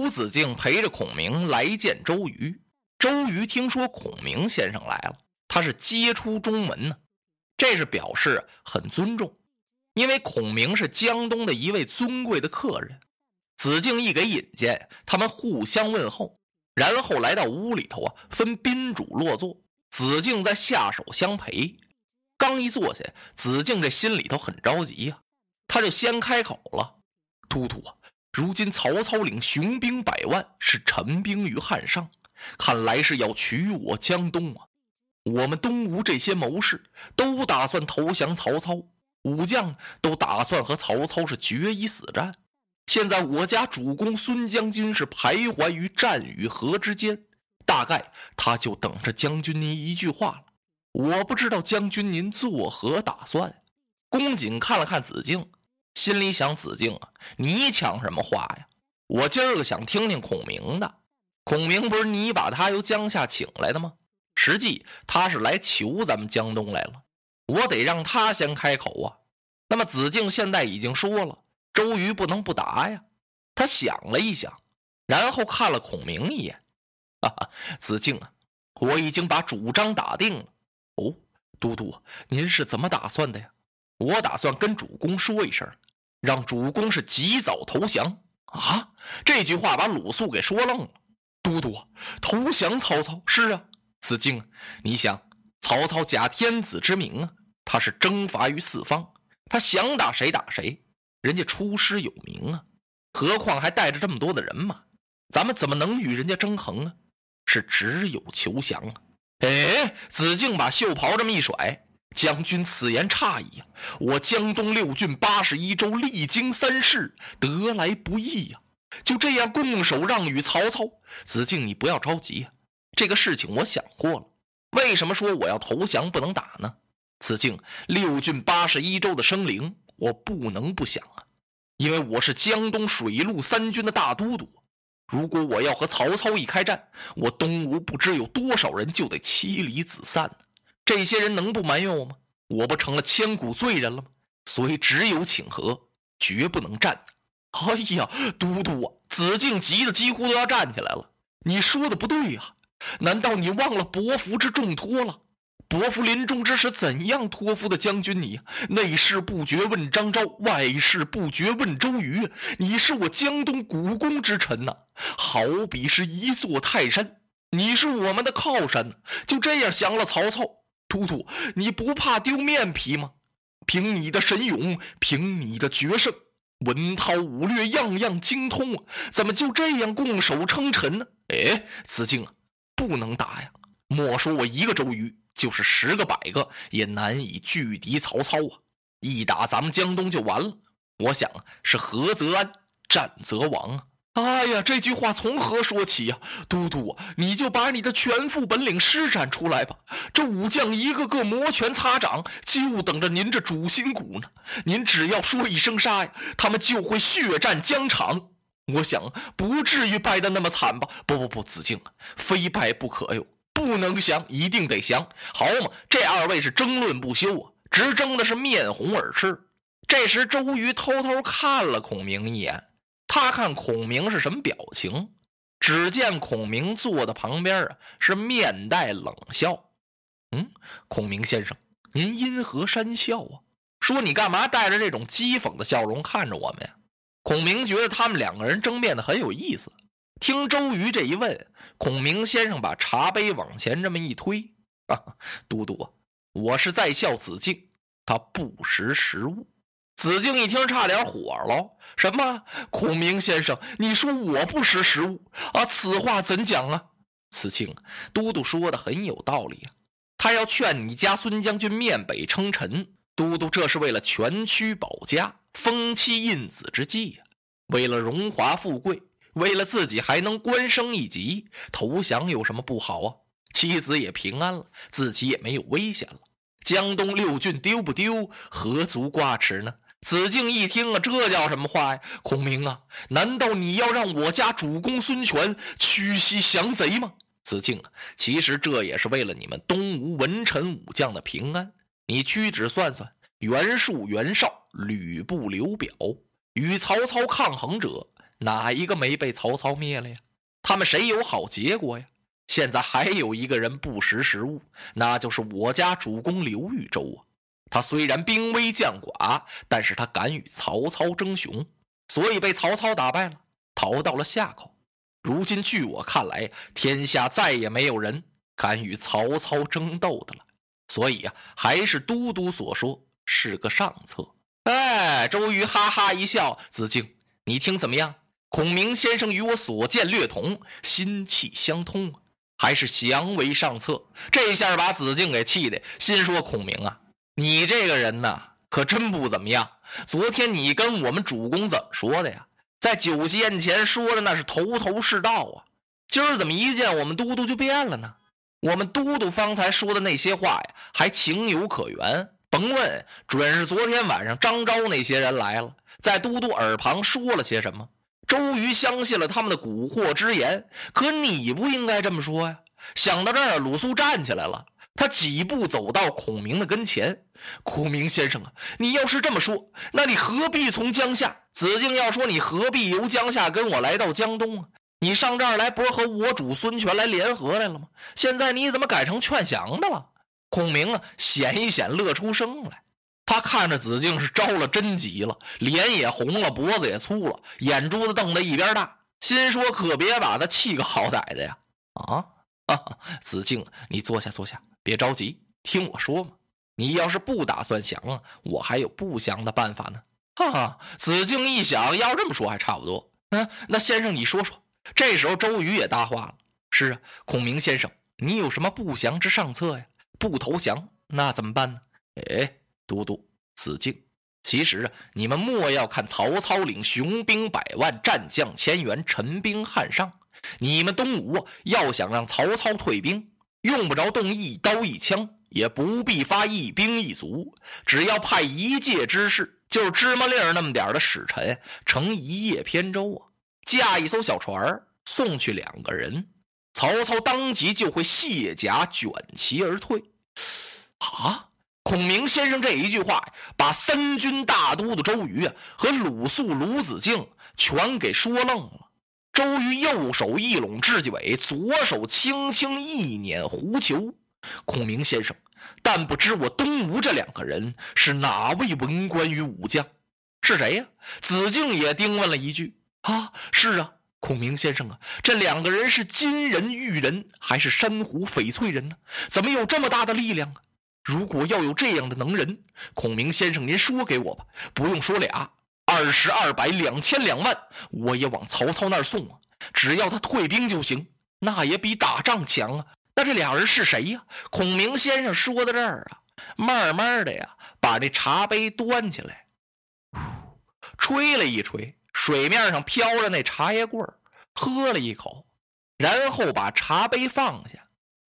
吴子敬陪着孔明来见周瑜。周瑜听说孔明先生来了，他是接出中门呢，这是表示很尊重，因为孔明是江东的一位尊贵的客人。子敬一给引荐，他们互相问候，然后来到屋里头啊，分宾主落座。子敬在下手相陪。刚一坐下，子敬这心里头很着急呀，他就先开口了：“都督啊。”如今曹操领雄兵百万，是陈兵于汉上，看来是要取我江东啊！我们东吴这些谋士都打算投降曹操，武将都打算和曹操是决一死战。现在我家主公孙将军是徘徊于战与和之间，大概他就等着将军您一句话了。我不知道将军您作何打算？公瑾看了看子敬。心里想：子敬啊，你抢什么话呀？我今儿个想听听孔明的。孔明不是你把他由江夏请来的吗？实际他是来求咱们江东来了，我得让他先开口啊。那么子敬现在已经说了，周瑜不能不答呀。他想了一想，然后看了孔明一眼，哈哈，子敬啊，我已经把主张打定了。哦，都督，您是怎么打算的呀？我打算跟主公说一声，让主公是及早投降啊！这句话把鲁肃给说愣了。都督，投降曹操？是啊，子敬，你想，曹操假天子之名啊，他是征伐于四方，他想打谁打谁，人家出师有名啊，何况还带着这么多的人马，咱们怎么能与人家争衡啊？是只有求降啊！哎，子敬把袖袍这么一甩。将军此言差矣呀！我江东六郡八十一州历经三世，得来不易呀！就这样拱手让与曹操？子敬，你不要着急呀。这个事情我想过了。为什么说我要投降不能打呢？子敬，六郡八十一州的生灵，我不能不想啊！因为我是江东水陆三军的大都督。如果我要和曹操一开战，我东吴不知有多少人就得妻离子散呢。这些人能不埋怨我吗？我不成了千古罪人了吗？所以只有请和，绝不能战。哎呀，都督啊！子敬急得几乎都要站起来了。你说的不对呀！难道你忘了伯服之重托了？伯服临终之时怎样托付的将军你？内事不决问张昭，外事不决问周瑜。你是我江东股肱之臣呐，好比是一座泰山，你是我们的靠山。就这样降了曹操。突突，你不怕丢面皮吗？凭你的神勇，凭你的决胜，文韬武略样样精通，怎么就这样拱手称臣呢？哎，子敬啊，不能打呀！莫说我一个周瑜，就是十个百个，也难以拒敌曹操啊！一打咱们江东就完了。我想，是合则安，战则亡啊！哎呀，这句话从何说起呀？都督，你就把你的全副本领施展出来吧。这武将一个个摩拳擦掌，就等着您这主心骨呢。您只要说一声杀呀，他们就会血战疆场。我想不至于败得那么惨吧？不不不，子敬，非败不可哟，不能降，一定得降。好嘛，这二位是争论不休啊，直争的是面红耳赤。这时，周瑜偷偷看了孔明一眼。他看孔明是什么表情？只见孔明坐的旁边啊，是面带冷笑。嗯，孔明先生，您因何讪笑啊？说你干嘛带着这种讥讽的笑容看着我们呀？孔明觉得他们两个人争辩的很有意思。听周瑜这一问，孔明先生把茶杯往前这么一推：“啊，都督，我是在笑子敬，他不识时务。”子敬一听，差点火了。什么？孔明先生，你说我不识时务啊？此话怎讲啊？子敬，都督说的很有道理啊。他要劝你家孙将军面北称臣，都督这是为了全区保家、封妻印子之计呀。为了荣华富贵，为了自己还能官升一级，投降有什么不好啊？妻子也平安了，自己也没有危险了。江东六郡丢不丢，何足挂齿呢？子敬一听啊，这叫什么话呀？孔明啊，难道你要让我家主公孙权屈膝降贼吗？子敬啊，其实这也是为了你们东吴文臣武将的平安。你屈指算算，袁术、袁绍、吕布、刘表与曹操抗衡者，哪一个没被曹操灭了呀？他们谁有好结果呀？现在还有一个人不识时务，那就是我家主公刘豫州啊。他虽然兵微将寡，但是他敢与曹操争雄，所以被曹操打败了，逃到了夏口。如今据我看来，天下再也没有人敢与曹操争斗的了。所以呀，还是都督所说是个上策。哎，周瑜哈哈一笑：“子敬，你听怎么样？孔明先生与我所见略同，心气相通，还是降为上策。”这下把子敬给气的，心说：“孔明啊，你这个人呐，可真不怎么样。昨天你跟我们主公怎么说的呀？在酒席宴前说的那是头头是道啊，今儿怎么一见我们都督就变了呢？”我们都督方才说的那些话呀，还情有可原。甭问，准是昨天晚上张昭那些人来了，在都督耳旁说了些什么。周瑜相信了他们的蛊惑之言，可你不应该这么说呀！想到这儿，鲁肃站起来了，他几步走到孔明的跟前：“孔明先生啊，你要是这么说，那你何必从江夏？子敬要说你何必由江夏跟我来到江东啊？”你上这儿来不是和我主孙权来联合来了吗？现在你怎么改成劝降的了？孔明啊，显一显乐出声来。他看着子敬是着了真急了，脸也红了，脖子也粗了，眼珠子瞪得一边大，心说可别把他气个好歹的呀！啊，子敬，你坐下坐下，别着急，听我说嘛。你要是不打算降啊，我还有不降的办法呢。哈哈，子敬一想，要这么说还差不多。嗯，那先生你说说。这时候，周瑜也搭话了：“是啊，孔明先生，你有什么不降之上策呀？不投降，那怎么办呢？”哎，都督，子敬，其实啊，你们莫要看曹操领雄兵百万，战将千员，陈兵汉上。你们东吴要想让曹操退兵，用不着动一刀一枪，也不必发一兵一卒，只要派一介之士，就是芝麻粒儿那么点的使臣，乘一叶扁舟啊。驾一艘小船送去两个人，曹操当即就会卸甲卷旗而退。啊！孔明先生这一句话，把三军大都督周瑜啊和鲁肃、鲁子敬全给说愣了。周瑜右手一拢雉鸡尾，左手轻轻一捻狐裘。孔明先生，但不知我东吴这两个人是哪位文官与武将？是谁呀？子敬也盯问了一句。啊，是啊，孔明先生啊，这两个人是金人玉人，还是珊瑚翡翠人呢？怎么有这么大的力量啊？如果要有这样的能人，孔明先生您说给我吧，不用说俩，二十二百两千两万，我也往曹操那儿送啊！只要他退兵就行，那也比打仗强啊！那这俩人是谁呀？孔明先生说到这儿啊，慢慢的呀，把这茶杯端起来，吹了一吹。水面上飘着那茶叶棍儿，喝了一口，然后把茶杯放下。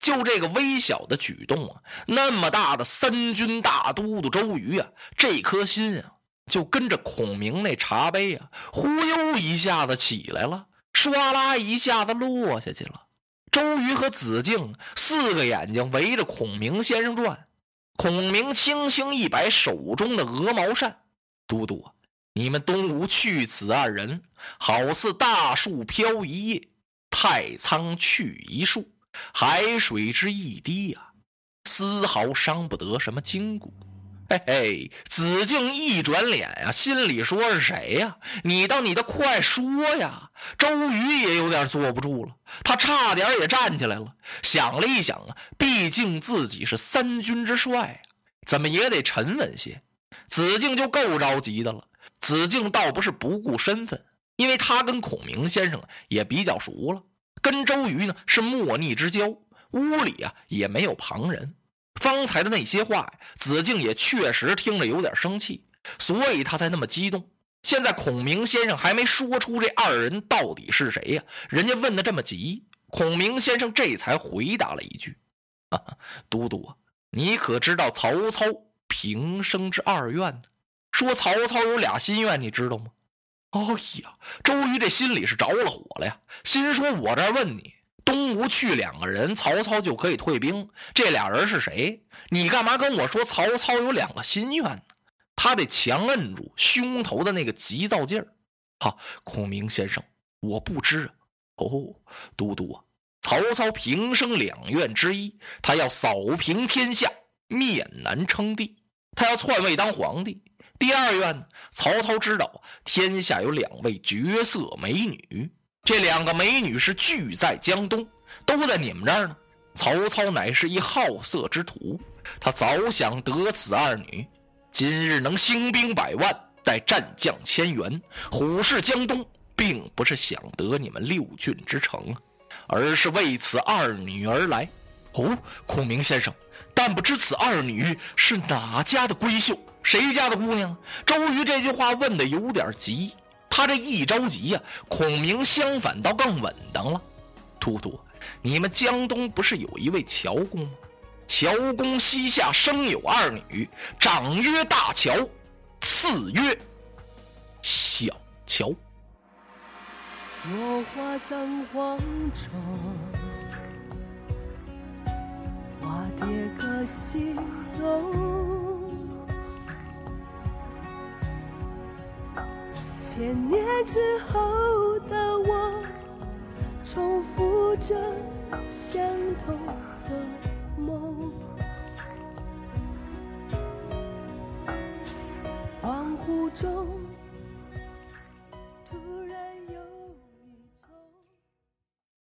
就这个微小的举动啊，那么大的三军大都督周瑜啊，这颗心啊，就跟着孔明那茶杯啊，忽悠一下子起来了，唰啦一下子落下去了。周瑜和子敬四个眼睛围着孔明先生转，孔明轻轻一摆手中的鹅毛扇，嘟嘟。你们东吴去此二人，好似大树飘一叶，太仓去一树，海水之一滴呀，丝毫伤不得什么筋骨。嘿 嘿，子敬一转脸呀，心里说是谁呀？你倒你的快说呀！周瑜也有点坐不住了，他差点也站起来了，想了一想啊，毕竟自己是三军之帅，怎么也得沉稳些。子敬就够着急的了。子敬倒不是不顾身份，因为他跟孔明先生也比较熟了，跟周瑜呢是莫逆之交，屋里啊也没有旁人。方才的那些话，子敬也确实听着有点生气，所以他才那么激动。现在孔明先生还没说出这二人到底是谁呀，人家问的这么急，孔明先生这才回答了一句：“都督啊，你可知道曹操平生之二愿呢？”说曹操有俩心愿，你知道吗？哎呀，周瑜这心里是着了火了呀，心说：“我这问你，东吴去两个人，曹操就可以退兵，这俩人是谁？你干嘛跟我说曹操有两个心愿呢？”他得强摁住胸头的那个急躁劲儿。哈，孔明先生，我不知啊。哦，都督啊，曹操平生两愿之一，他要扫平天下，面南称帝，他要篡位当皇帝。第二愿呢，曹操知道天下有两位绝色美女，这两个美女是聚在江东，都在你们这儿呢。曹操乃是一好色之徒，他早想得此二女，今日能兴兵百万。待战将千员，虎视江东，并不是想得你们六郡之城，而是为此二女而来。哦，孔明先生，但不知此二女是哪家的闺秀，谁家的姑娘？周瑜这句话问的有点急，他这一着急呀，孔明相反倒更稳当了。都督，你们江东不是有一位乔公吗？乔公膝下生有二女，长曰大乔。次曰：“小乔。”落花葬黄冢，花蝶各西东。千年之后的我，重复着相同的梦。恍惚中。